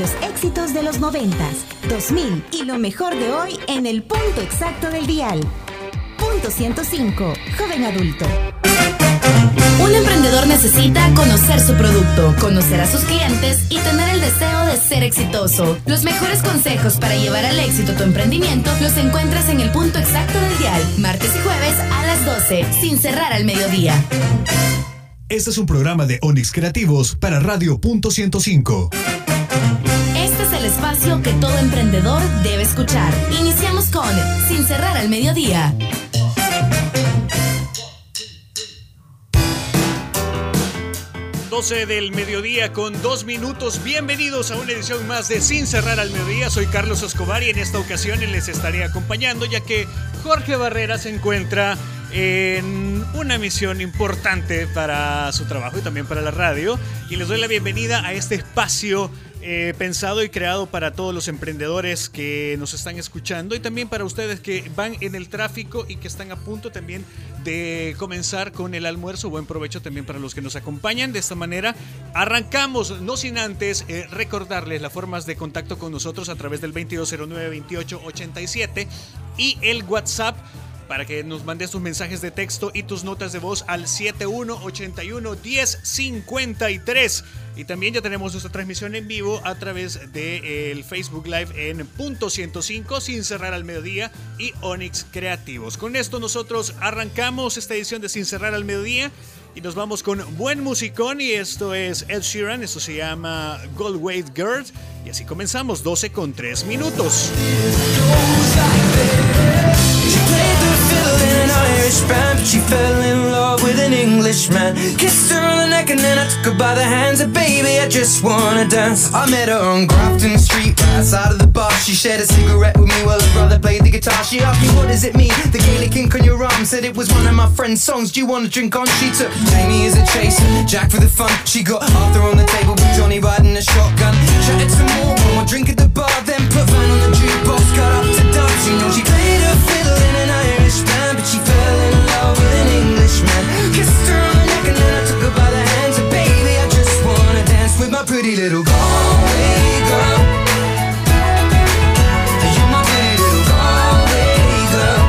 los éxitos de los 90, 2000 y lo mejor de hoy en el punto exacto del dial. Punto 105, joven adulto. Un emprendedor necesita conocer su producto, conocer a sus clientes y tener el deseo de ser exitoso. Los mejores consejos para llevar al éxito tu emprendimiento los encuentras en el punto exacto del dial, martes y jueves a las 12, sin cerrar al mediodía. Este es un programa de Onix Creativos para Radio Punto 105. Este es el espacio que todo emprendedor debe escuchar. Iniciamos con Sin cerrar al mediodía. 12 del mediodía con dos minutos. Bienvenidos a una edición más de Sin cerrar al mediodía. Soy Carlos Escobar y en esta ocasión les estaré acompañando ya que Jorge Barrera se encuentra en una misión importante para su trabajo y también para la radio. Y les doy la bienvenida a este espacio eh, pensado y creado para todos los emprendedores que nos están escuchando y también para ustedes que van en el tráfico y que están a punto también de comenzar con el almuerzo. Buen provecho también para los que nos acompañan. De esta manera arrancamos, no sin antes eh, recordarles las formas de contacto con nosotros a través del 2209-2887 y el WhatsApp para que nos mandes tus mensajes de texto y tus notas de voz al 7181-1053. Y también ya tenemos nuestra transmisión en vivo a través del Facebook Live en punto 105 sin cerrar al mediodía y Onyx Creativos. Con esto nosotros arrancamos esta edición de Sin cerrar al mediodía y nos vamos con buen musicón y esto es Ed Sheeran, esto se llama Gold Wave Girl y así comenzamos 12 con 3 minutos. Irish band, but she fell in love with an Englishman. Kissed her on the neck and then I took her by the hands. And baby, I just wanna dance. I met her on Grafton Street, right outside of the bar. She shared a cigarette with me while her brother played the guitar. She asked me, What does it mean? The Gaelic ink on your arm said it was one of my friend's songs. Do you wanna drink on? She took Jamie as a chaser, Jack for the fun. She got Arthur on the table with Johnny riding a shotgun. Chatted some more, one more drink at the bar, then put Van on the jukebox, got up to dance. You know she pretty little Galway girl. You're my pretty little Galway girl.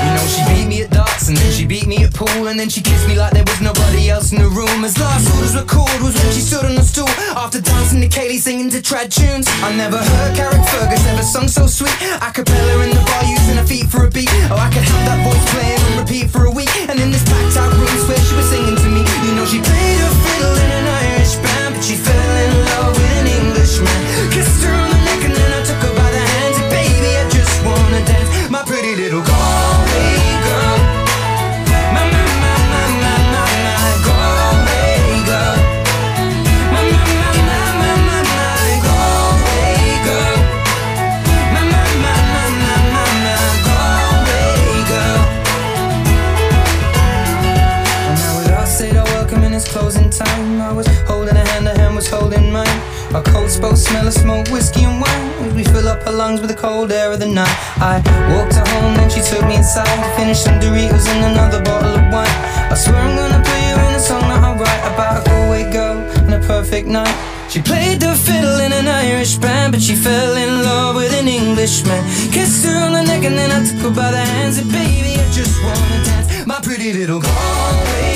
You know she beat me at darts and then she beat me at pool and then she kissed me like there was nobody else in the room. As last orders were called was when she stood on the stool after dancing to Kaylee singing to trad tunes. I never heard Carrick Fergus ever finish some Doritos and another bottle of wine. I swear I'm gonna put you in a song that I write about a Galway girl and a perfect night. She played the fiddle in an Irish band, but she fell in love with an Englishman. Kissed her on the neck and then I took her by the hands. And baby, I just wanna dance, my pretty little Galway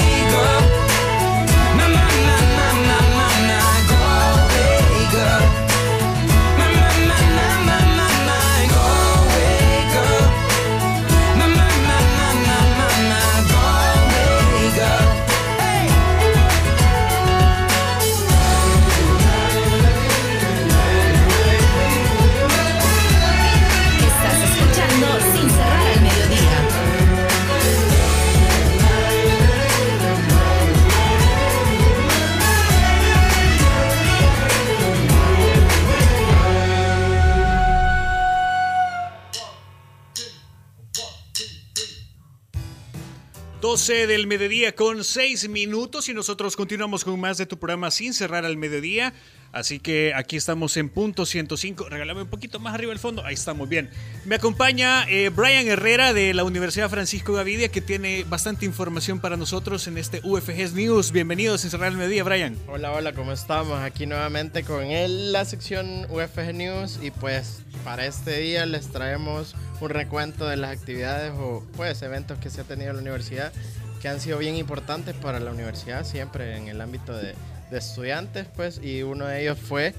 12 del mediodía con 6 minutos y nosotros continuamos con más de tu programa sin cerrar al mediodía. Así que aquí estamos en punto 105. Regálame un poquito más arriba el fondo. Ahí estamos bien. Me acompaña eh, Brian Herrera de la Universidad Francisco Gavidia que tiene bastante información para nosotros en este UFG's News. Bienvenido sin cerrar al mediodía, Brian. Hola, hola, ¿cómo estamos? Aquí nuevamente con él, la sección UFG News y pues para este día les traemos un recuento de las actividades o pues eventos que se ha tenido en la universidad que han sido bien importantes para la universidad siempre en el ámbito de, estudiantes pues y uno de ellos fue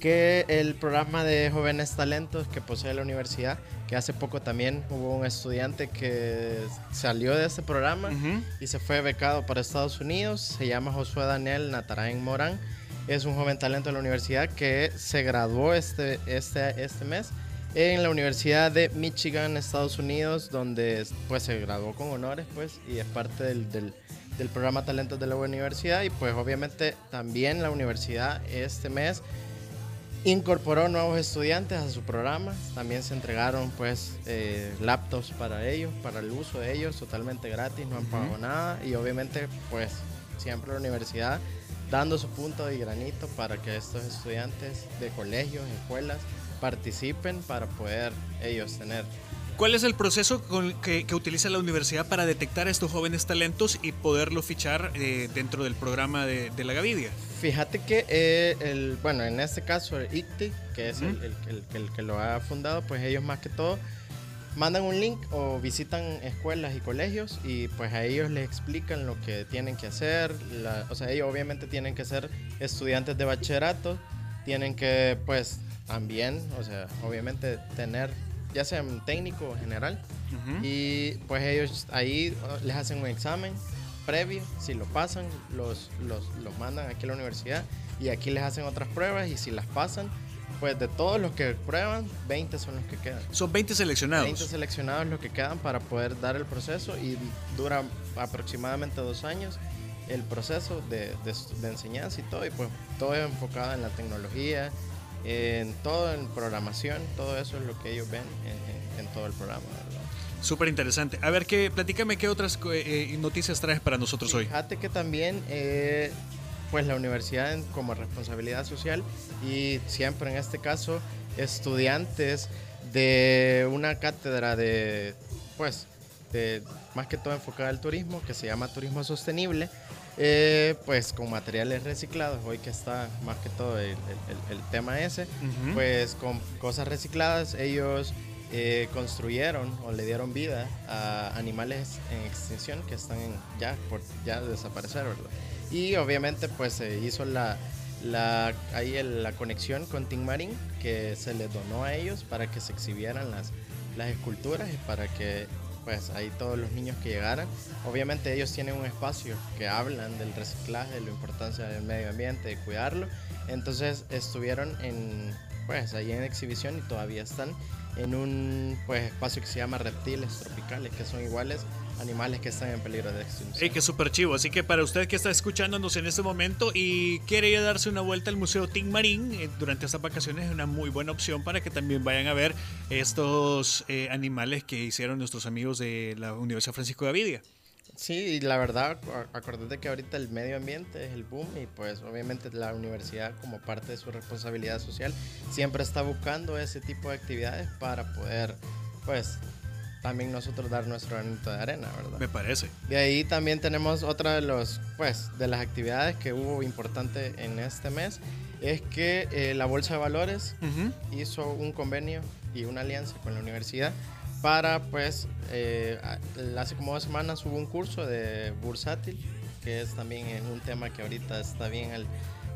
que el programa de jóvenes talentos que posee la universidad, que hace poco también hubo un estudiante que salió de ese programa y se fue becado para Estados Unidos, se llama Josué Daniel Natarain Morán, es un joven talento de la universidad que se graduó este, este, este mes en la Universidad de Michigan, Estados Unidos, donde pues se graduó con honores pues y es parte del, del, del, programa Talentos de la Universidad y pues obviamente también la universidad este mes incorporó nuevos estudiantes a su programa, también se entregaron pues eh, laptops para ellos, para el uso de ellos totalmente gratis, no han pagado nada y obviamente pues siempre la universidad dando su punto y granito para que estos estudiantes de colegios, escuelas, participen para poder ellos tener. ¿Cuál es el proceso que, utiliza la universidad para detectar a estos jóvenes talentos y poderlo fichar eh, dentro del programa de, la Gavidia? Fíjate que, eh, el, bueno, en este caso el ICTI, que es el, el, que lo ha fundado, pues ellos más que todo mandan un link o visitan escuelas y colegios y pues a ellos les explican lo que tienen que hacer. o sea, ellos obviamente tienen que ser estudiantes de bachillerato, tienen que pues también, o sea, obviamente tener ya sea técnico general y pues ellos ahí uh, les hacen un examen previo, si lo pasan, los, los, los mandan aquí a la universidad y aquí les hacen otras pruebas y si las pasan, pues de todos los que prueban, 20 son los que quedan. Son 20 seleccionados. 20 seleccionados los que quedan para poder dar el proceso y dura aproximadamente dos años el proceso de, de enseñanza y todo, y pues todo es enfocado en la tecnología, en todo, en programación, todo eso es lo que ellos ven en, todo el programa. Súper interesante. A ver, qué, platícame qué otras eh, noticias traes para nosotros hoy. Fíjate que también, eh, pues la universidad como responsabilidad social y siempre en este caso estudiantes de una cátedra de, pues, de más que todo enfocada al turismo, que se llama Turismo Sostenible, eh, pues con materiales reciclados, hoy que está más que todo el, tema ese, pues con cosas recicladas ellos eh, construyeron o le dieron vida a animales en extinción que están ya por ya desaparecer, ¿verdad? Y obviamente pues se hizo la, la, ahí la conexión con Team Marine que se les donó a ellos para que se exhibieran las, las esculturas y para que pues ahí todos los niños que llegaran. Obviamente ellos tienen un espacio que hablan del reciclaje, de la importancia del medio ambiente, de cuidarlo. Entonces estuvieron en, pues ahí en exhibición y todavía están en un pues, espacio que se llama reptiles tropicales, que son iguales animales que están en peligro de extinción. ¡Ey, qué súper chivo! Así que para usted que está escuchándonos en este momento y quiere ir a darse una vuelta al Museo Tin Marín eh, durante estas vacaciones, es una muy buena opción para que también vayan a ver estos eh, animales que hicieron nuestros amigos de la Universidad Francisco de Avidia. Sí, y la verdad, acordate que ahorita el medio ambiente es el boom y pues obviamente la universidad como parte de su responsabilidad social siempre está buscando ese tipo de actividades para poder pues también nosotros dar nuestro granito de arena, ¿verdad? Me parece. De ahí también tenemos otra de los pues de las actividades que hubo importante en este mes es que eh, la Bolsa de Valores hizo un convenio y una alianza con la universidad para, pues, eh, hace como dos semanas hubo un curso de bursátil, que es también un tema que ahorita está bien al,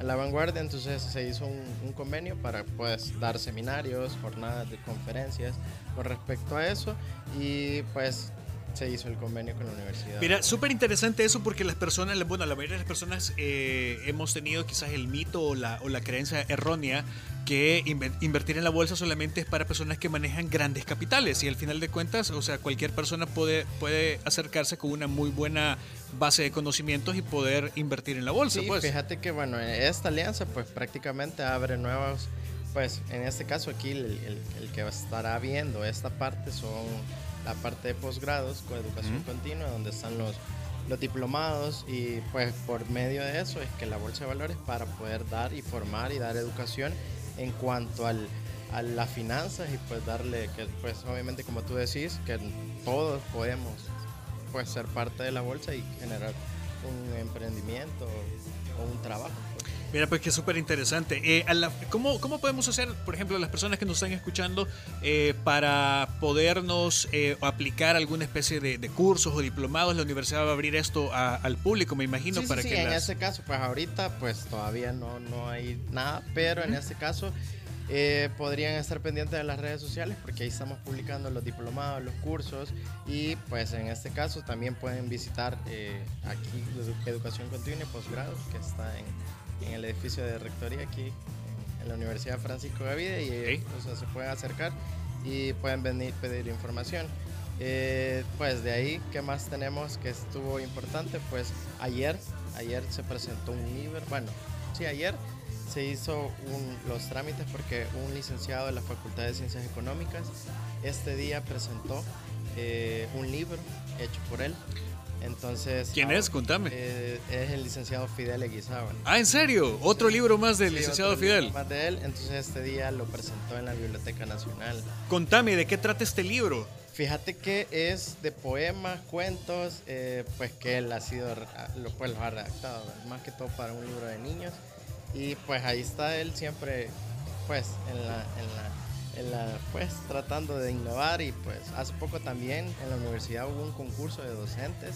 a la vanguardia, entonces se hizo un, convenio para, pues, dar seminarios, jornadas de conferencias con respecto a eso. Y, pues, se hizo el convenio con la universidad. Mira, súper interesante eso porque las personas, bueno, la mayoría de las personas eh, hemos tenido quizás el mito o la, o la creencia errónea que invertir en la bolsa solamente es para personas que manejan grandes capitales y al final de cuentas, o sea, cualquier persona puede, puede acercarse con una muy buena base de conocimientos y poder invertir en la bolsa. Sí, pues. fíjate que bueno, esta alianza pues prácticamente abre nuevos, pues en este caso aquí el, el que estará viendo esta parte son la parte de posgrados con educación continua, donde están los, los diplomados y pues por medio de eso es que la bolsa de valores para poder dar y formar y dar educación en cuanto al, a las finanzas y pues darle que pues obviamente como tú decís que todos podemos pues ser parte de la bolsa y generar un emprendimiento o un trabajo. Mira, pues que súper interesante. Eh, ¿cómo, ¿cómo, podemos hacer, por ejemplo, las personas que nos están escuchando, eh, para podernos eh, aplicar alguna especie de, cursos o diplomados? La universidad va a abrir esto al público, me imagino. Sí, para sí, que en ese caso, pues ahorita pues todavía no, no hay nada, pero en este caso eh, podrían estar pendientes de las redes sociales porque ahí estamos publicando los diplomados, los cursos y pues en este caso también pueden visitar eh, aquí Educación Continua y Posgrado que está en, el edificio de Rectoría aquí en, la Universidad Francisco Gavide y se pueden acercar y pueden venir pedir información. Eh, pues de ahí, ¿qué más tenemos que estuvo importante? Pues ayer, ayer se presentó un libro, bueno, sí, ayer se hizo los trámites porque un licenciado de la Facultad de Ciencias Económicas este día presentó eh, un libro hecho por él. Entonces, ¿Quién es? Contame. Eh, es el licenciado Fidel Eguizábal. Ah, ¿en serio? ¿Otro libro más del licenciado Fidel? Más de él. Entonces este día lo presentó en la Biblioteca Nacional. Contame, ¿de qué trata este libro? Fíjate que es de poemas, cuentos, eh, pues que él ha sido, lo, pues lo ha redactado, más que todo para un libro de niños. Y pues ahí está él siempre, pues, en la, en la, en la, pues, tratando de innovar. Y pues hace poco también en la universidad hubo un concurso de docentes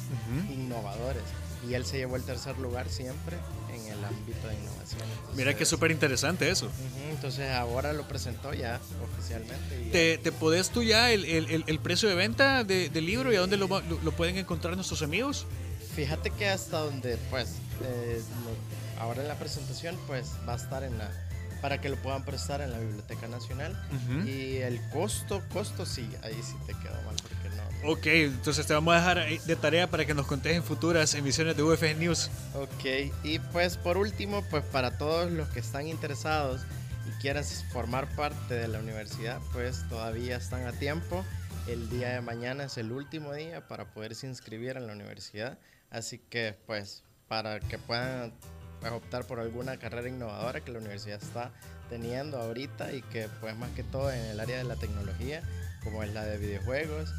innovadores. Y él se llevó el tercer lugar siempre en el ámbito de innovación. Mira que súper interesante eso. entonces ahora lo presentó ya oficialmente. ¿Te, ¿Te podés tú ya el, el, el precio de venta de, del libro y a dónde lo, lo, pueden encontrar nuestros amigos? Fíjate que hasta donde pues eh, ahora en la presentación pues va a estar en la para que lo puedan prestar en la Biblioteca Nacional. Y el costo costo sí ahí sí te quedó mal porque no ok entonces te vamos a dejar de tarea para que nos contes en futuras emisiones de UFG News. Ok y pues por último pues para todos los que están interesados y quieran formar parte de la universidad pues todavía están a tiempo. El día de mañana es el último día para poderse inscribir en la universidad. Así que pues para que puedan optar por alguna carrera innovadora que la universidad está teniendo ahorita y que pues más que todo en el área de la tecnología, como es la de videojuegos,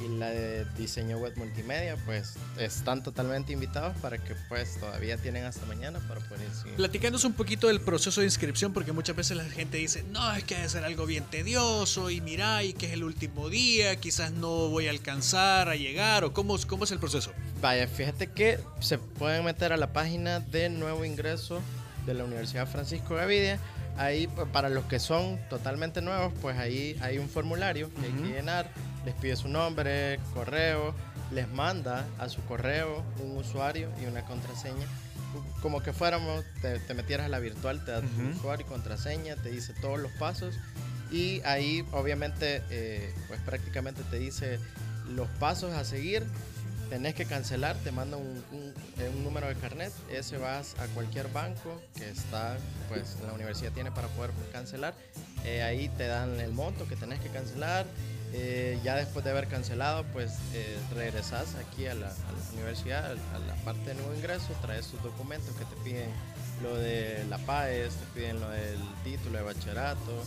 y la de diseño web multimedia, pues están totalmente invitados para que pues todavía tienen hasta mañana para poder inscribir. Platicándonos un poquito del proceso de inscripción, porque muchas veces la gente dice, no, es que debe ser algo bien tedioso y mira, y que es el último día, quizás no voy a alcanzar a llegar, o cómo, cómo es el proceso. Vaya, fíjate que se pueden meter a la página de nuevo ingreso de la Universidad Francisco Gavidia. Ahí, para los que son totalmente nuevos, pues ahí hay un formulario que hay que llenar les pide su nombre, correo, les manda a su correo un usuario y una contraseña. Como que fuéramos, te, metieras a la virtual, te da tu usuario y contraseña, te dice todos los pasos y ahí obviamente eh, pues prácticamente te dice los pasos a seguir. Tenés que cancelar, te manda un, número de carnet, ese vas a cualquier banco que está, pues la universidad tiene para poder cancelar. Eh, ahí te dan el monto que tenés que cancelar, eh, ya después de haber cancelado, pues eh, regresas aquí a la, universidad, a la parte de nuevo ingreso, traes tus documentos que te piden lo de la PAES, te piden lo del título de bachillerato,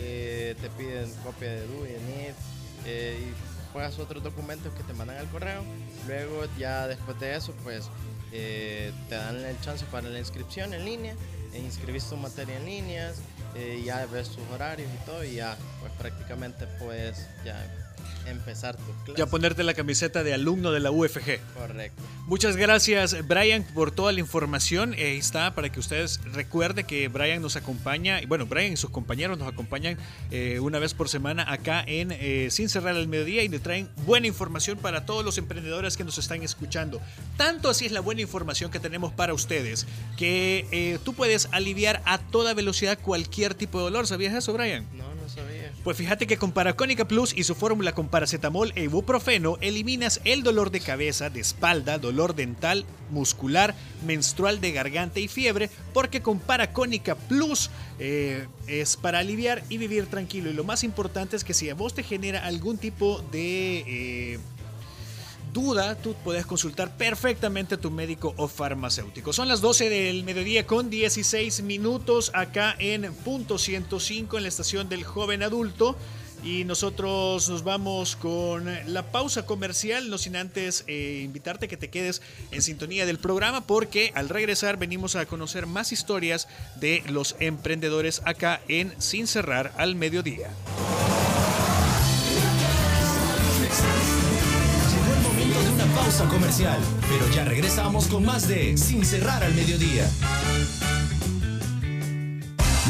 eh, te piden copia de DUI, de NIT, y juegas otros documentos que te mandan al correo. Luego ya después de eso, pues te dan el chance para la inscripción en línea, e inscribís tu materia en líneas, eh, ya ves tus horarios y todo y ya pues prácticamente puedes ya empezar tu clase. Ya ponerte la camiseta de alumno de la UFG. Correcto. Muchas gracias Brian por toda la información. Ahí está para que ustedes recuerden que Brian nos acompaña, y bueno, Brian y sus compañeros nos acompañan eh, una vez por semana acá en eh, Sin Cerrar al Mediodía y le traen buena información para todos los emprendedores que nos están escuchando. Tanto así es la buena información que tenemos para ustedes que eh, tú puedes aliviar a toda velocidad cualquier tipo de dolor. ¿Sabías eso, Brian? No Pues fíjate que con Paracónica Plus y su fórmula con paracetamol e ibuprofeno eliminas el dolor de cabeza, de espalda, dolor dental, muscular, menstrual de garganta y fiebre, porque con Paracónica Plus eh, es para aliviar y vivir tranquilo. Y lo más importante es que si a vos te genera algún tipo de... Eh, duda, tú puedes consultar perfectamente a tu médico o farmacéutico. Son las 12 del mediodía con 16 minutos acá en punto 105 en la estación del joven adulto. Y nosotros nos vamos con la pausa comercial, no sin antes eh, invitarte a que te quedes en sintonía del programa porque al regresar venimos a conocer más historias de los emprendedores acá en Sin Cerrar al Mediodía. Pausa comercial, pero ya regresamos con más de Sin Cerrar al Mediodía.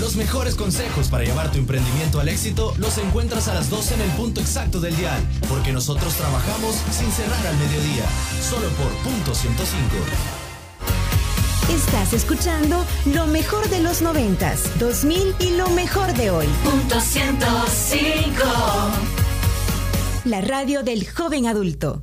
Los mejores consejos para llevar tu emprendimiento al éxito los encuentras a las 12 en el punto exacto del dial, porque nosotros trabajamos sin cerrar al mediodía, solo por punto 105. Estás escuchando lo mejor de los 90s, 2000 y lo mejor de hoy. Punto 105. La radio del joven adulto.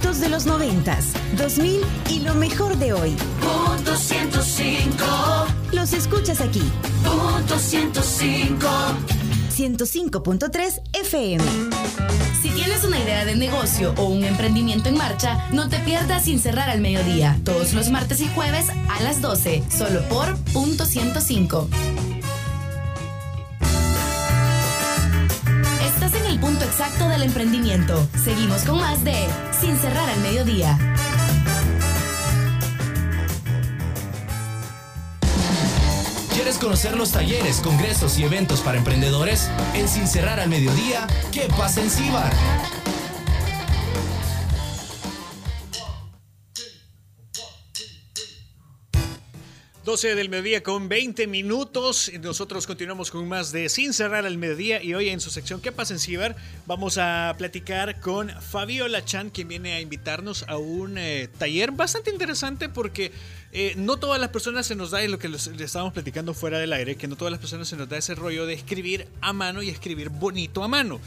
Éxitos de los 90s, 2000 y lo mejor de hoy. Punto 105. Los escuchas aquí. Punto 105. 105.3 FM. Si tienes una idea de negocio o un emprendimiento en marcha, no te pierdas sin cerrar al mediodía, todos los martes y jueves a las 12, solo por punto 105. En el punto exacto del emprendimiento. Seguimos con más de Sin cerrar al mediodía. ¿Quieres conocer los talleres, congresos y eventos para emprendedores? En Sin Cerrar al Mediodía, ¿qué pasa en Cibar? 12 del mediodía con 20 minutos. Nosotros continuamos con más de Sin cerrar al mediodía y hoy en su sección ¿Qué pasa en Ciber? Vamos a platicar con Fabiola Chan, quien viene a invitarnos a un eh, taller bastante interesante porque eh, no todas las personas se nos da, y lo que les, le estábamos platicando fuera del aire, que no todas las personas se nos da ese rollo de escribir a mano y escribir bonito a mano.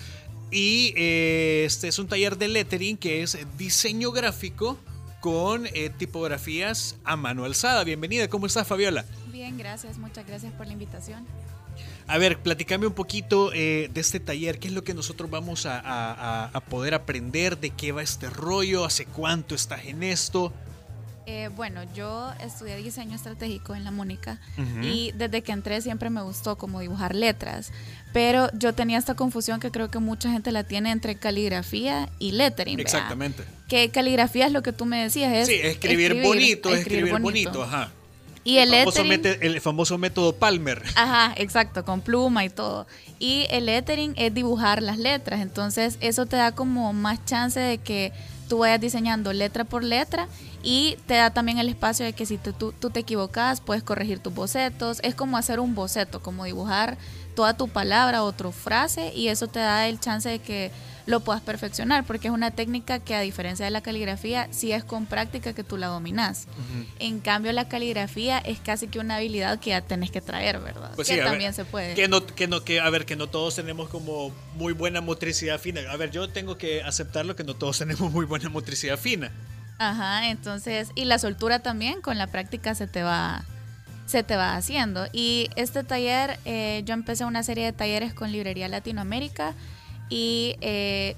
Y eh, este es un taller de lettering que es diseño gráfico con eh, tipografías a mano alzada. Bienvenida, ¿cómo estás Fabiola? Bien, gracias, muchas gracias por la invitación. A ver, platícame un poquito eh, de este taller, qué es lo que nosotros vamos a, a- a poder aprender, de qué va este rollo, hace cuánto estás en esto. Eh, bueno, yo estudié diseño estratégico en la Mónica y desde que entré siempre me gustó como dibujar letras, pero yo tenía esta confusión que creo que mucha gente la tiene entre caligrafía y lettering. Exactamente. Que caligrafía es lo que tú me decías, es Sí, escribir, bonito, escribir, bonito. ajá. Y el famoso lettering, el famoso método Palmer. Ajá, exacto, con pluma y todo. Y el lettering es dibujar las letras, entonces eso te da como más chance de que tú vayas diseñando letra por letra y te da también el espacio de que si tú, tú, te equivocas puedes corregir tus bocetos. Es como hacer un boceto, como dibujar toda tu palabra o tu frase y eso te da el chance de que lo puedas perfeccionar porque es una técnica que a diferencia de la caligrafía sí es con práctica que tú la dominas. En cambio la caligrafía es casi que una habilidad que ya tenés que traer, ¿verdad? Pues que sí, a ver, también se puede. Que no, que no, que, a ver, que no todos tenemos como muy buena motricidad fina. A ver, yo tengo que aceptarlo que no todos tenemos muy buena motricidad fina. Ajá, entonces, y la soltura también con la práctica se te va, se te va haciendo. Y este taller, eh, yo empecé una serie de talleres con Librería Latinoamérica y eh,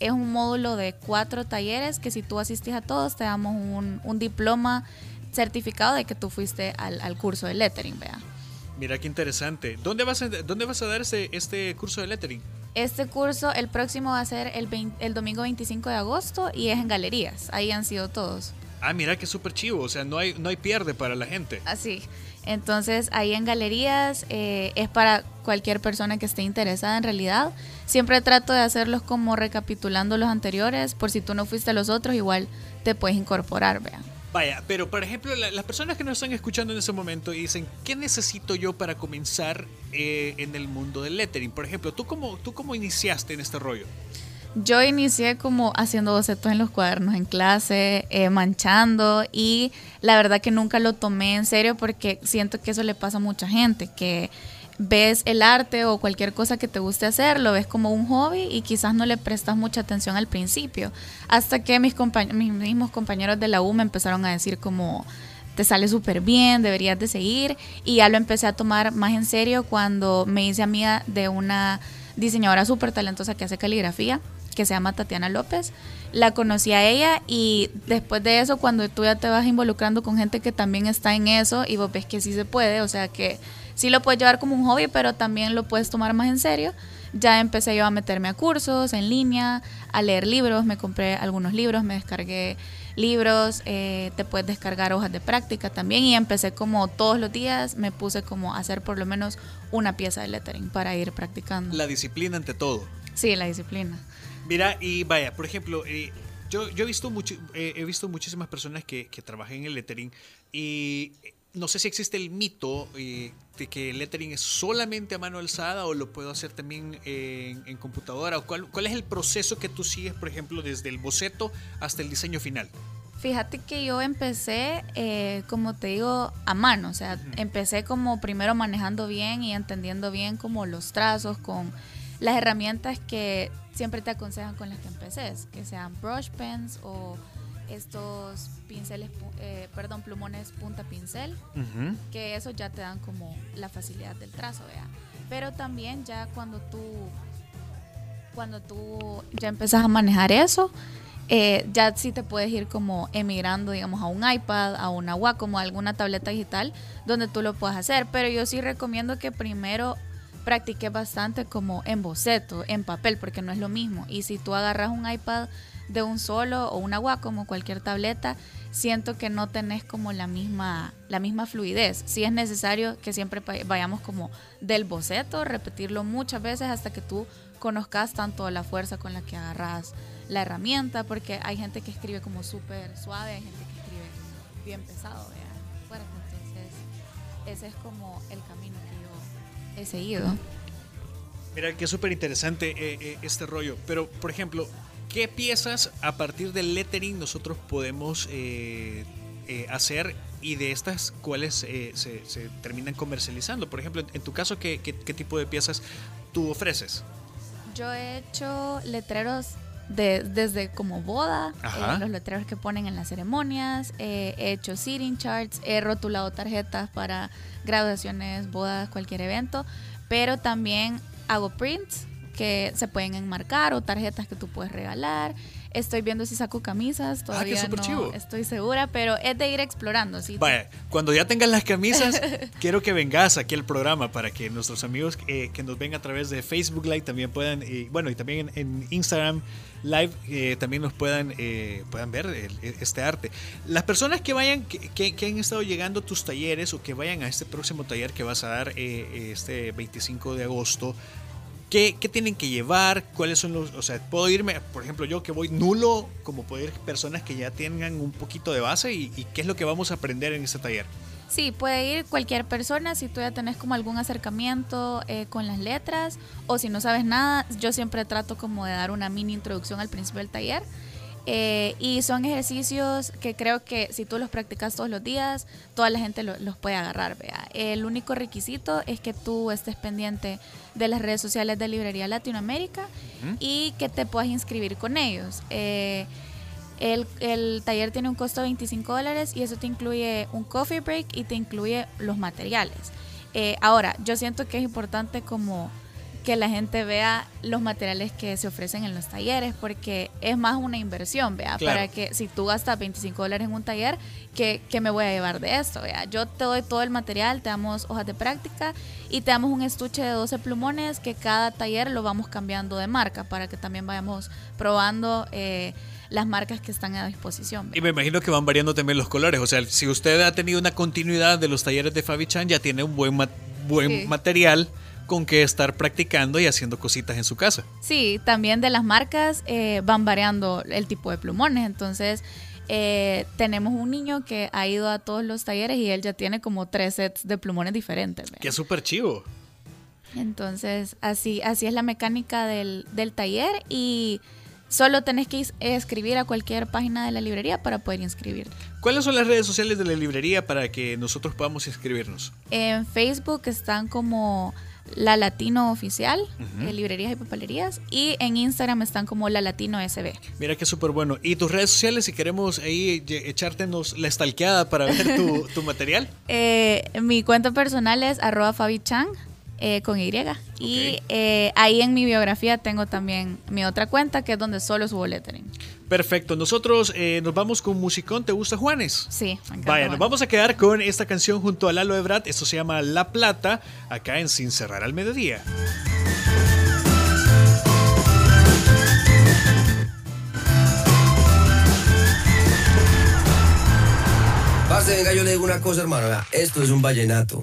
es un módulo de cuatro talleres que si tú asistís a todos te damos un, un diploma certificado de que tú fuiste al, al curso de lettering, vea. Mira qué interesante. ¿Dónde vas a, dónde vas a dar este, este curso de lettering? Este curso, el próximo va a ser el, 20 el domingo 25 de agosto y es en galerías. Ahí han sido todos. Ah, mira que súper chivo. O sea, no hay, no hay pierde para la gente. Así. Entonces, ahí en galerías eh, es para cualquier persona que esté interesada en realidad. Siempre trato de hacerlos como recapitulando los anteriores, por si tú no fuiste a los otros, igual te puedes incorporar. Vaya, pero por ejemplo, la- las personas que nos están escuchando en ese momento y dicen, ¿qué necesito yo para comenzar eh, en el mundo del lettering? Por ejemplo, ¿tú cómo, ¿tú cómo iniciaste en este rollo? Yo inicié como haciendo bocetos en los cuadernos en clase, eh, manchando y la verdad que nunca lo tomé en serio porque siento que eso le pasa a mucha gente, que ves el arte o cualquier cosa que te guste hacer, lo ves como un hobby y quizás no le prestas mucha atención al principio, hasta que mis, mis mismos compañeros de la U me empezaron a decir como te sale súper bien, deberías de seguir y ya lo empecé a tomar más en serio cuando me hice amiga de una diseñadora súper talentosa que hace caligrafía que se llama Tatiana López. La conocí a ella y después de eso, cuando tú ya te vas involucrando con gente que también está en eso y vos ves que sí se puede, o sea que sí lo puedes llevar como un hobby, pero también lo puedes tomar más en serio. Ya empecé yo a meterme a cursos en línea, a leer libros, me compré algunos libros, me descargué libros, eh, te puedes descargar hojas de práctica también y empecé como todos los días, me puse como a hacer por lo menos una pieza de lettering para ir practicando. La disciplina ante todo. Sí, la disciplina. Mira, y vaya, por ejemplo, eh, yo, yo he, visto mucho, eh, he visto muchísimas personas que, que trabajan en el lettering y no sé si existe el mito eh, de que el lettering es solamente a mano alzada o lo puedo hacer también en, computadora. ¿Cuál, ¿Cuál es el proceso que tú sigues, por ejemplo, desde el boceto hasta el diseño final? Fíjate que yo empecé, eh, como te digo, a mano. O sea, empecé como primero manejando bien y entendiendo bien como los trazos con las herramientas que siempre te aconsejan con las que empeces, que sean brush pens o estos pinceles, eh, perdón, plumones punta pincel, que eso ya te dan como la facilidad del trazo, vea. Pero también ya cuando tú, cuando tú ya empezás a manejar eso, eh, ya sí te puedes ir como emigrando, digamos, a un iPad, a una Wacom, a alguna tableta digital donde tú lo puedas hacer. Pero yo sí recomiendo que primero practiques bastante como en boceto, en papel, porque no es lo mismo. Y si tú agarras un iPad de un solo o una Wacom o cualquier tableta, siento que no tenés como la misma, la misma fluidez. Si es necesario que siempre vayamos como del boceto, repetirlo muchas veces hasta que tú conozcas tanto la fuerza con la que agarras la herramienta, porque hay gente que escribe como súper suave, hay gente que escribe bien pesado, fuerte. Entonces, ese es como el camino he seguido. Mira, que es súper interesante eh, eh, este rollo. Pero, por ejemplo, ¿Qué piezas a partir del lettering nosotros podemos eh, eh, hacer y de estas cuáles eh, se, terminan comercializando? Por ejemplo, en tu caso, ¿qué, tipo de piezas tú ofreces? Yo he hecho letreros de, desde como boda, los letreros que ponen en las ceremonias, he hecho seating charts, he rotulado tarjetas para graduaciones, bodas, cualquier evento, pero también hago prints que se pueden enmarcar o tarjetas que tú puedes regalar. Estoy viendo si saco camisas, ah, todavía no estoy segura, pero es de ir explorando. ¿sí? Vaya, cuando ya tengas las camisas, quiero que vengas aquí al programa para que nuestros amigos eh, que nos ven a través de Facebook Live también puedan, y bueno, y también en, Instagram Live eh, también nos puedan, eh, puedan ver este arte. Las personas que vayan, que, que, han estado llegando a tus talleres o que vayan a este próximo taller que vas a dar este 25 de agosto, ¿Qué, tienen que llevar? ¿Cuáles son los.? O sea, puedo irme, por ejemplo, yo que voy nulo, como ir personas que ya tengan un poquito de base y, qué es lo que vamos a aprender en este taller. Sí, puede ir cualquier persona si tú ya tenés como algún acercamiento eh, con las letras o si no sabes nada, yo siempre trato como de dar una mini introducción al principio del taller eh, y son ejercicios que creo que si tú los practicas todos los días, toda la gente los puede agarrar. Vea. El único requisito es que tú estés pendiente de las redes sociales de Librería Latinoamérica y que te puedas inscribir con ellos. Eh, el, el, taller tiene un costo de 25 dólares y eso te incluye un coffee break y te incluye los materiales. Eh, ahora, yo siento que es importante como que la gente vea los materiales que se ofrecen en los talleres, porque es más una inversión, vea, para que si tú gastas 25 dólares en un taller, ¿qué, me voy a llevar de esto? Vea? Yo te doy todo el material, te damos hojas de práctica y te damos un estuche de 12 plumones que cada taller lo vamos cambiando de marca para que también vayamos probando. Eh, las marcas que están a disposición. Y me imagino que van variando también los colores. O sea, si usted ha tenido una continuidad de los talleres de Fabi Chan, ya tiene un buen, buen material con que estar practicando y haciendo cositas en su casa. Sí, también de las marcas eh, van variando el tipo de plumones, entonces eh, tenemos un niño que ha ido a todos los talleres y él ya tiene como tres sets de plumones diferentes. Que súper chivo. Entonces, así, así es la mecánica del, del taller y solo tenés que escribir a cualquier página de la librería para poder inscribirte. ¿Cuáles son las redes sociales de la librería para que nosotros podamos inscribirnos? En Facebook están como La Latino Oficial, eh, librerías y papelerías, y en Instagram están como La Latino SB. Mira que súper bueno. ¿Y tus redes sociales si queremos ahí echártenos la estalqueada para ver tu, tu material? Eh, mi cuenta personal es arroba Fabi Chang, eh, con Y. Y eh, ahí en mi biografía tengo también mi otra cuenta, que es donde solo subo lettering. Perfecto. Nosotros eh, nos vamos con musicón. ¿Te gusta Juanes? Sí, me encanta. Vaya, nos vamos a quedar con esta canción junto a Lalo Ebrat. Esto se llama La Plata, acá en Sin Cerrar al Mediodía. Pase, venga, yo le digo una cosa, hermano. Esto es un vallenato.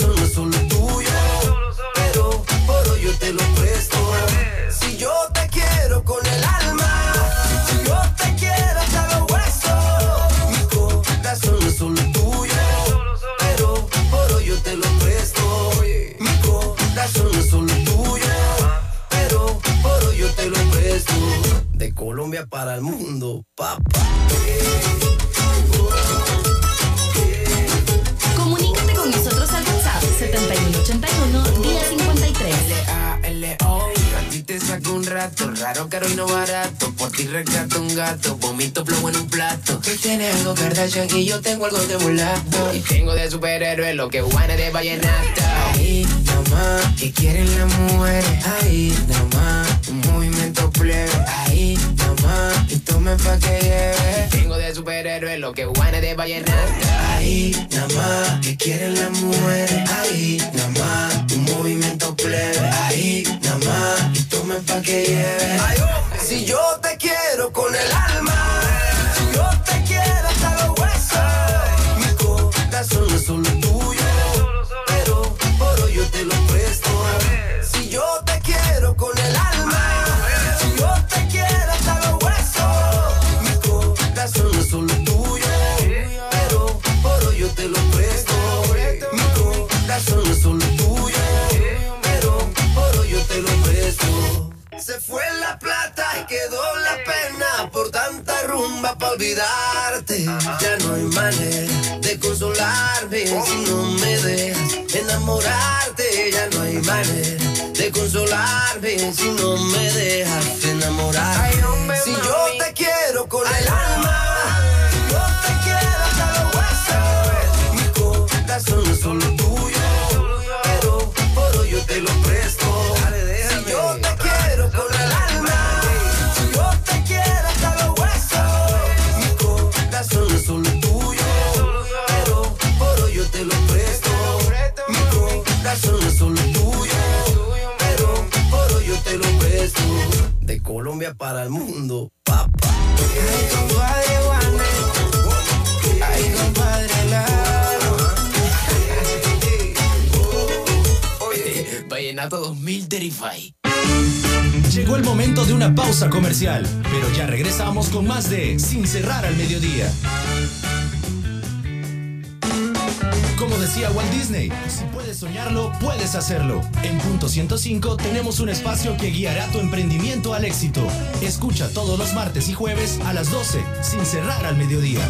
es solo tuyo, pero por hoy yo te lo presto. Si yo te quiero con el alma, si yo te quiero hasta los huesos, mi corazón no es solo tuyo, pero por hoy yo te lo presto. Mi corazón no es solo tuyo, pero por hoy yo te lo presto. De Colombia para el mundo, papá. Un rato. Raro, caro y no barato. Por ti rescato un gato. Vomito plomo en un plato. Tú tienes algo Kardashian Y yo tengo algo de mulato. Y tengo de superhéroe Lo que guana de vallenato Ahí nomás Que quieren las mujeres. Ahí nomás Un movimiento plebe Ahí nomás Y tome pa' que lleve Tengo de superhéroe Lo que guana de vallenato Ahí nada más que quieren las mujeres. Ahí nada más un movimiento plebe. Ahí nada más y tomen pa' que lleve. Si yo te quiero con el alma, por tanta rumba para olvidarte. Ya no hay manera de consolarme si no me dejas enamorarte. Ya no hay manera de consolarme si no me dejas enamorar. Si yo te quiero con el alma, si yo te quiero hasta los huesos. Mi corazón no es solo tuyo, pero por hoy yo te lo presto. Oye, Vallenato 2000 Terrify. Llegó el momento de una pausa comercial, pero ya regresamos con más de Sin cerrar al mediodía. Como decía Walt Disney, si puedes soñarlo, puedes hacerlo. En Punto 105 tenemos un espacio que guiará tu emprendimiento al éxito. Escucha todos los martes y jueves a las 12, sin cerrar al mediodía.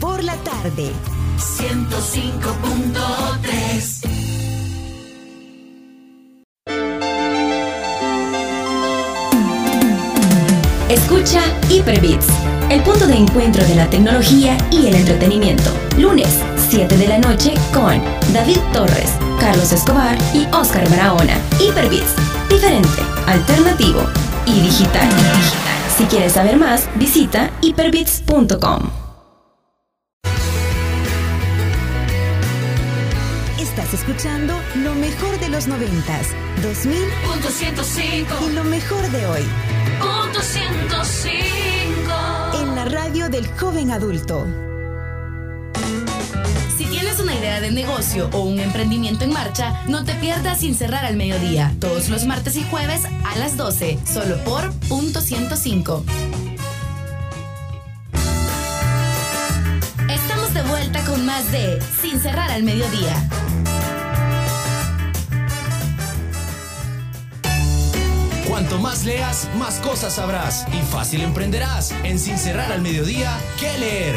Por la tarde. 105.3 Escucha Hyperbits, el punto de encuentro de la tecnología y el entretenimiento. Lunes, 7 de la noche con David Torres, Carlos Escobar y Oscar Barahona. Hyperbits, diferente, alternativo y digital. Si quieres saber más, visita hyperbits.com. Estás escuchando lo mejor de los noventas, 2000 Punto 105. y lo mejor de hoy Punto 105. en la radio del joven adulto. Si tienes una idea de negocio o un emprendimiento en marcha, no te pierdas sin cerrar al mediodía, todos los martes y jueves a las 12, solo por punto 105. Estamos de vuelta con más de Sin cerrar al mediodía. Cuanto más leas, más cosas sabrás y fácil emprenderás. En Sin Cerrar al Mediodía, ¿qué leer?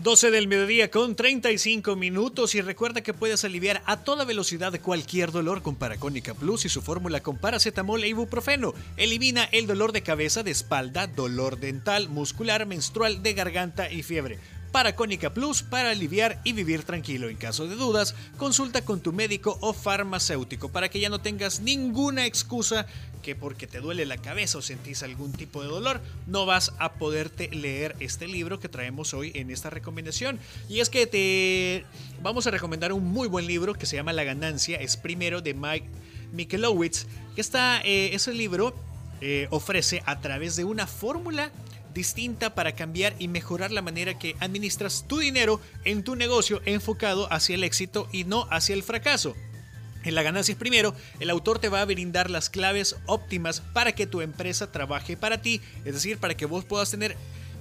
12 del mediodía con 35 minutos y recuerda que puedes aliviar a toda velocidad cualquier dolor con Paracónica Plus y su fórmula con paracetamol e ibuprofeno. Elimina el dolor de cabeza, de espalda, dolor dental, muscular, menstrual, de garganta y fiebre. Paracónica Plus para aliviar y vivir tranquilo. En caso de dudas, consulta con tu médico o farmacéutico para que ya no tengas ninguna excusa que porque te duele la cabeza o sentís algún tipo de dolor, no vas a poderte leer este libro que traemos hoy en esta recomendación. Y es que te vamos a recomendar un muy buen libro que se llama La ganancia, es primero de Mike Michelowitz, que eh, ese libro eh, ofrece a través de una fórmula distinta para cambiar y mejorar la manera que administras tu dinero en tu negocio enfocado hacia el éxito y no hacia el fracaso. En la ganancia es primero, el autor te va a brindar las claves óptimas para que tu empresa trabaje para ti, es decir, para que vos puedas tener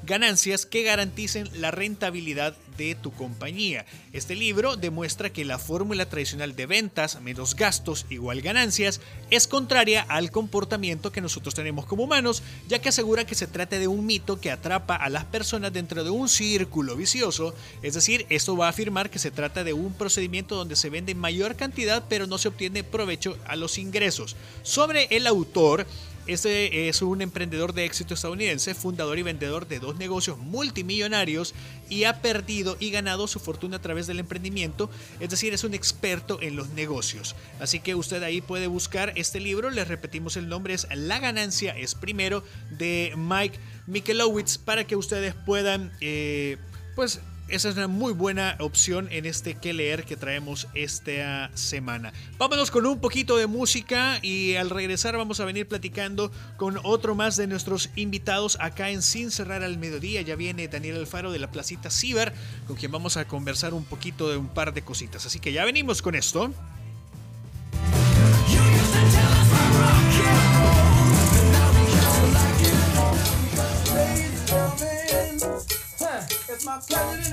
ganancias que garanticen la rentabilidad de tu compañía. Este libro demuestra que la fórmula tradicional de ventas menos gastos igual ganancias es contraria al comportamiento que nosotros tenemos como humanos, ya que asegura que se trata de un mito que atrapa a las personas dentro de un círculo vicioso, es decir, esto va a afirmar que se trata de un procedimiento donde se vende mayor cantidad pero no se obtiene provecho a los ingresos. Sobre el autor, este es un emprendedor de éxito estadounidense, fundador y vendedor de dos negocios multimillonarios y ha perdido y ganado su fortuna a través del emprendimiento, es decir, es un experto en los negocios. Así que usted ahí puede buscar este libro, les repetimos el nombre, es La ganancia es primero de Mike Michelowitz para que ustedes puedan, eh, pues, esa es una muy buena opción en este que leer que traemos esta semana. Vámonos con un poquito de música y al regresar vamos a venir platicando con otro más de nuestros invitados acá en Sin Cerrar al Mediodía. Ya viene Daniel Alfaro de la Placita Ciber con quien vamos a conversar un poquito de un par de cositas. Así que ya venimos con esto.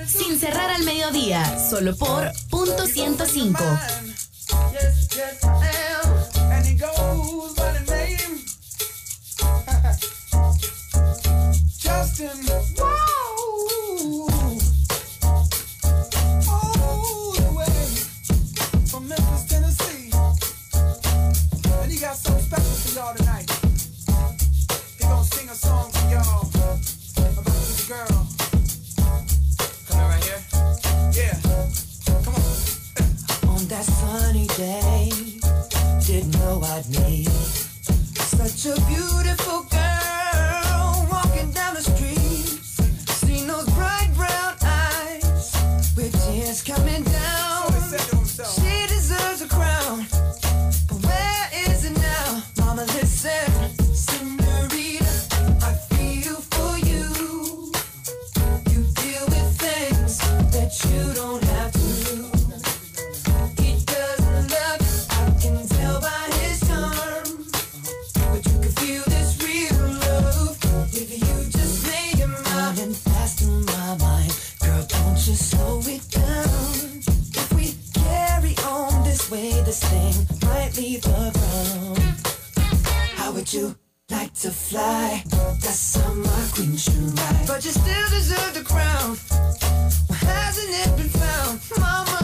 Sin cerrar al mediodía, solo por punto 105. The ground. How would you like to fly? That's how my queen should ride. But you still deserve the crown. Hasn't it been found? Mama,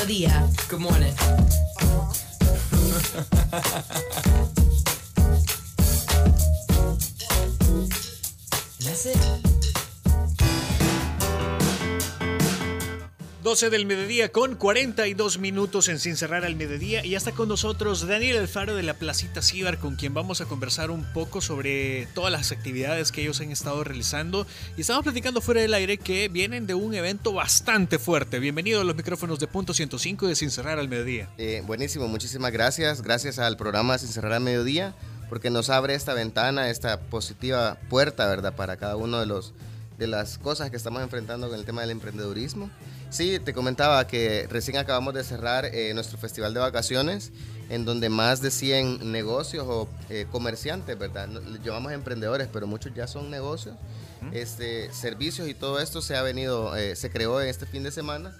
Mediodía. Good morning. 12 del mediodía con 42 minutos en Sin Cerrar al Mediodía y ya está con nosotros Daniel Alfaro de la Placita Cibar con quien vamos a conversar un poco sobre todas las actividades que ellos han estado realizando y estamos platicando fuera del aire que vienen de un evento bastante fuerte. Bienvenido a los micrófonos de Punto 105 de Sin Cerrar al Mediodía. Eh, buenísimo, muchísimas gracias. Gracias al programa Sin Cerrar al Mediodía, porque nos abre esta ventana, esta positiva puerta, ¿verdad? Para cada uno de, los, de las cosas que estamos enfrentando con el tema del emprendedurismo. Sí, te comentaba que recién acabamos de cerrar eh, nuestro festival de vacaciones, en donde más de 100 negocios o eh, comerciantes, ¿verdad? Llamamos emprendedores, pero muchos ya son negocios, este, servicios y todo esto se ha venido, eh, se creó en este fin de semana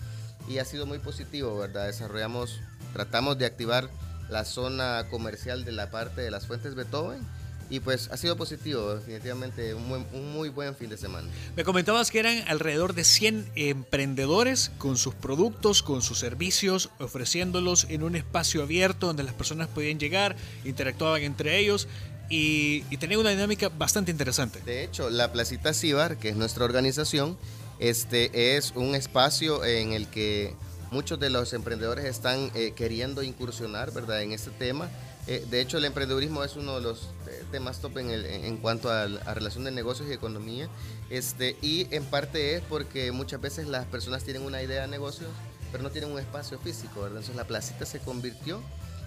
y ha sido muy positivo, ¿verdad? Desarrollamos, tratamos de activar la zona comercial de la parte de las fuentes Beethoven y pues ha sido positivo, definitivamente un, buen- un muy buen fin de semana. Me comentabas que eran alrededor de 100 emprendedores con sus productos, con sus servicios, ofreciéndolos en un espacio abierto donde las personas podían llegar, interactuaban entre ellos y, y tenían una dinámica bastante interesante. De hecho, la Placita Cibar, que es nuestra organización, este es un espacio en el que muchos de los emprendedores están eh, queriendo incursionar, ¿verdad? En este tema. Eh, de hecho, el emprendedurismo es uno de los eh, temas top en, el- en- cuanto a, la- relación de negocios y economía. Este, y en parte es porque muchas veces las personas tienen una idea de negocios, pero no tienen un espacio físico, ¿verdad? Entonces la placita se convirtió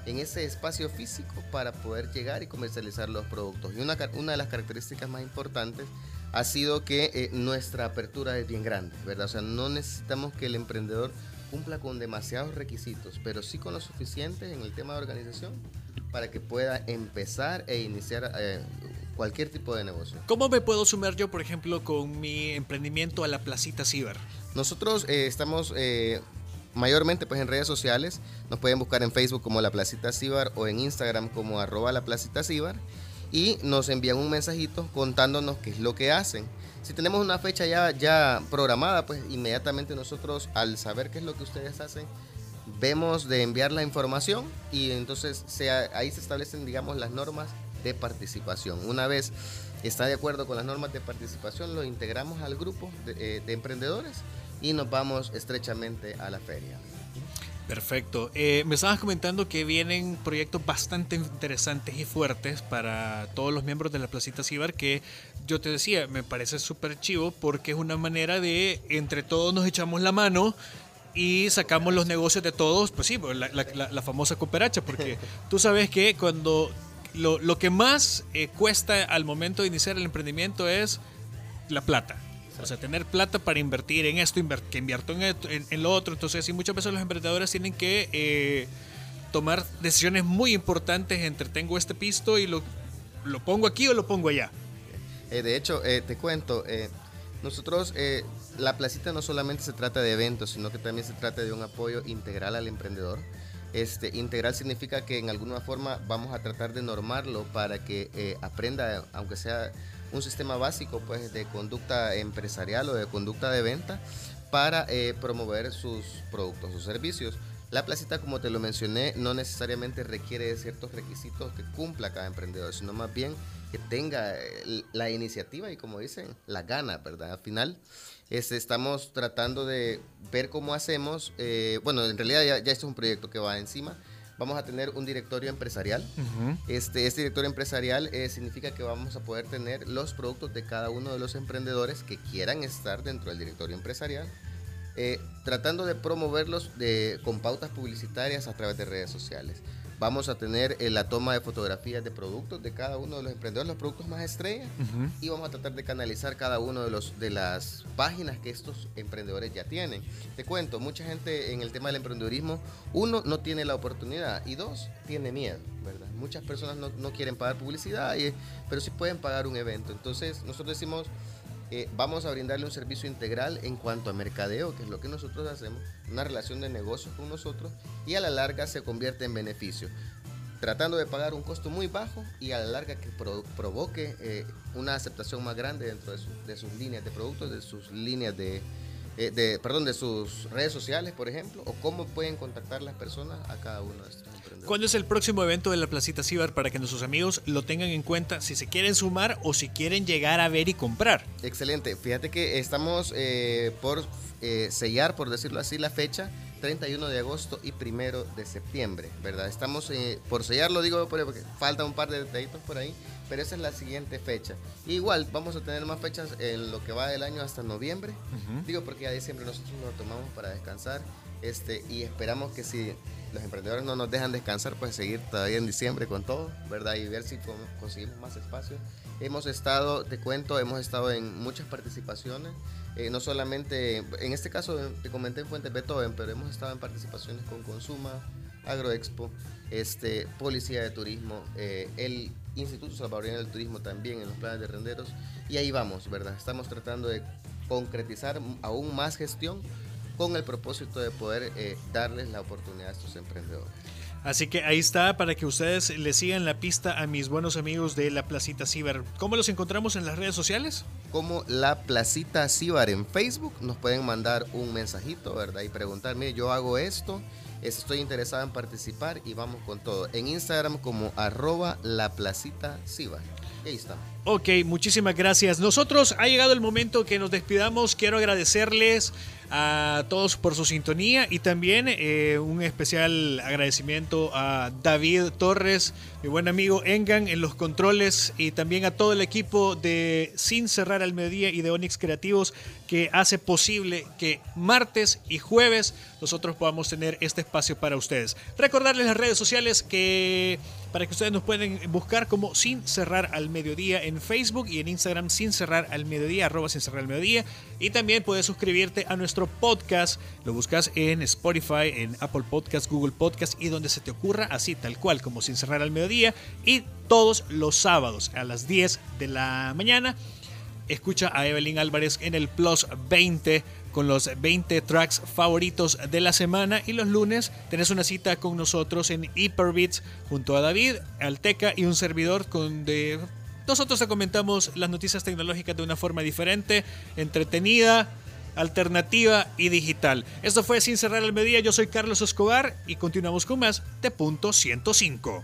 en ese espacio físico para poder llegar y comercializar los productos. Y una, una de las características más importantes ha sido que eh, nuestra apertura es bien grande, ¿verdad? O sea, no necesitamos que el emprendedor cumpla con demasiados requisitos, pero sí con lo suficiente en el tema de organización para que pueda empezar e iniciar eh, cualquier tipo de negocio. ¿Cómo me puedo sumar yo, por ejemplo, con mi emprendimiento a la Placita Ciber? Nosotros eh, estamos eh, mayormente pues en redes sociales. Nos pueden buscar en Facebook como La Placita Cibar o en Instagram como arroba La Placita Cibar y nos envían un mensajito contándonos qué es lo que hacen. Si tenemos una fecha ya, ya programada, pues inmediatamente nosotros al saber qué es lo que ustedes hacen, vemos de enviar la información y entonces se- ahí se establecen, digamos, las normas de participación. Una vez está de acuerdo con las normas de participación, lo integramos al grupo de, eh, de emprendedores y nos vamos estrechamente a la feria. Perfecto. Eh, me estabas comentando que vienen proyectos bastante interesantes y fuertes para todos los miembros de la Placita Cibar que yo te decía, me parece súper chivo porque es una manera de entre todos nos echamos la mano y sacamos los negocios de todos, pues sí, la, la- la- la famosa cooperacha, porque tú sabes que cuando lo, lo que más eh, cuesta al momento de iniciar el emprendimiento es la plata. O sea, tener plata para invertir en esto, que invierto en, esto- en, en lo otro. Entonces, sí, muchas veces los emprendedores tienen que eh, tomar decisiones muy importantes entre tengo este pisto y lo, lo pongo aquí o lo pongo allá. Eh, de hecho, eh, te cuento, eh, nosotros, eh, la placita no solamente se trata de eventos, sino que también se trata de un apoyo integral al emprendedor. Este, integral significa que en alguna forma vamos a tratar de normarlo para que eh, aprenda, aunque sea un sistema básico pues, de conducta empresarial o de conducta de venta, para eh, promover sus productos o servicios. La placita, como te lo mencioné, no necesariamente requiere de ciertos requisitos que cumpla cada emprendedor, sino más bien que tenga eh, la iniciativa y como dicen, la gana, ¿verdad? Al final, Este, estamos tratando de ver cómo hacemos. eh, bueno, en realidad ya, ya esto es un proyecto que va encima. Vamos a tener un directorio empresarial. Este, este directorio empresarial eh, significa que vamos a poder tener los productos de cada uno de los emprendedores que quieran estar dentro del directorio empresarial, eh, tratando de promoverlos de, con pautas publicitarias a través de redes sociales. Vamos a tener eh, la toma de fotografías de productos de cada uno de los emprendedores, los productos más estrellas, y vamos a tratar de canalizar cada uno de los de las páginas que estos emprendedores ya tienen. Te cuento, mucha gente en el tema del emprendedurismo, uno no tiene la oportunidad y dos tiene miedo, ¿verdad? Muchas personas no, no quieren pagar publicidad, y- pero sí pueden pagar un evento. Entonces nosotros decimos, eh, vamos a brindarle un servicio integral en cuanto a mercadeo, que es lo que nosotros hacemos, una relación de negocios con nosotros y a la larga se convierte en beneficio tratando de pagar un costo muy bajo y a la larga que pro- provoque eh, una aceptación más grande dentro de, de sus líneas de productos, de sus líneas de, eh, de- perdón, de sus redes sociales, por ejemplo, o cómo pueden contactar las personas a cada uno de estos. ¿Cuándo es el próximo evento de la Placita Cibar para que nuestros amigos lo tengan en cuenta si se quieren sumar o si quieren llegar a ver y comprar? Excelente. Fíjate que estamos eh, por eh, sellar, por decirlo así, la fecha 31 de agosto y 1 de septiembre, ¿verdad? Estamos eh, por sellarlo, digo, por- porque falta un par de detallitos por ahí, pero esa es la siguiente fecha. Igual, vamos a tener más fechas en lo que va del año hasta noviembre. Digo, porque ya diciembre nosotros nos lo tomamos para descansar este, y esperamos que si los emprendedores no nos dejan descansar, pues seguir todavía en diciembre con todo, ¿verdad? Y ver si con- conseguimos más espacio. Hemos estado, te cuento, hemos estado en muchas participaciones, eh, no solamente, en este caso te comenté en Fuentes Beethoven, pero hemos estado en participaciones con Consuma, Agroexpo, este, Policía de Turismo, eh, el Instituto Salvadoreño del Turismo también en los planes de renderos, y ahí vamos, ¿verdad? Estamos tratando de concretizar aún más gestión con el propósito de poder eh, darles la oportunidad a estos emprendedores. Así que ahí está para que ustedes le sigan la pista a mis buenos amigos de la Placita Ciber. ¿Cómo los encontramos en las redes sociales? Como la Placita Cibar en Facebook, nos pueden mandar un mensajito, ¿verdad? Y preguntar, mire, yo hago esto, estoy interesado en participar y vamos con todo. En Instagram como arroba la Placita Cibar. Y ahí está. Ok, muchísimas gracias. Nosotros ha llegado el momento que nos despidamos. Quiero agradecerles a todos por su sintonía y también eh, un especial agradecimiento a David Torres, mi buen amigo Engan en los controles y también a todo el equipo de Sin Cerrar al Mediodía y de Onyx Creativos que hace posible que martes y jueves nosotros podamos tener este espacio para ustedes. Recordarles las redes sociales que para que ustedes nos pueden buscar como Sin Cerrar al Mediodía en Facebook y en Instagram Sin Cerrar al Mediodía, arroba Sin Cerrar al Mediodía. Y también puedes suscribirte a nuestro podcast. Lo buscas en Spotify, en Apple Podcast, Google Podcast y donde se te ocurra, así tal cual como Sin Cerrar al Mediodía. Y todos los sábados a las 10 de la mañana escucha a Evelyn Álvarez en el Plus 20 con los 20 tracks favoritos de la semana y los lunes tenés una cita con nosotros en Hyperbeats junto a David, Alteca y un servidor con de nosotros te comentamos las noticias tecnológicas de una forma diferente, entretenida, alternativa y digital. Esto fue Sin Cerrar el Mediodía, yo soy Carlos Escobar y continuamos con más de Punto 105.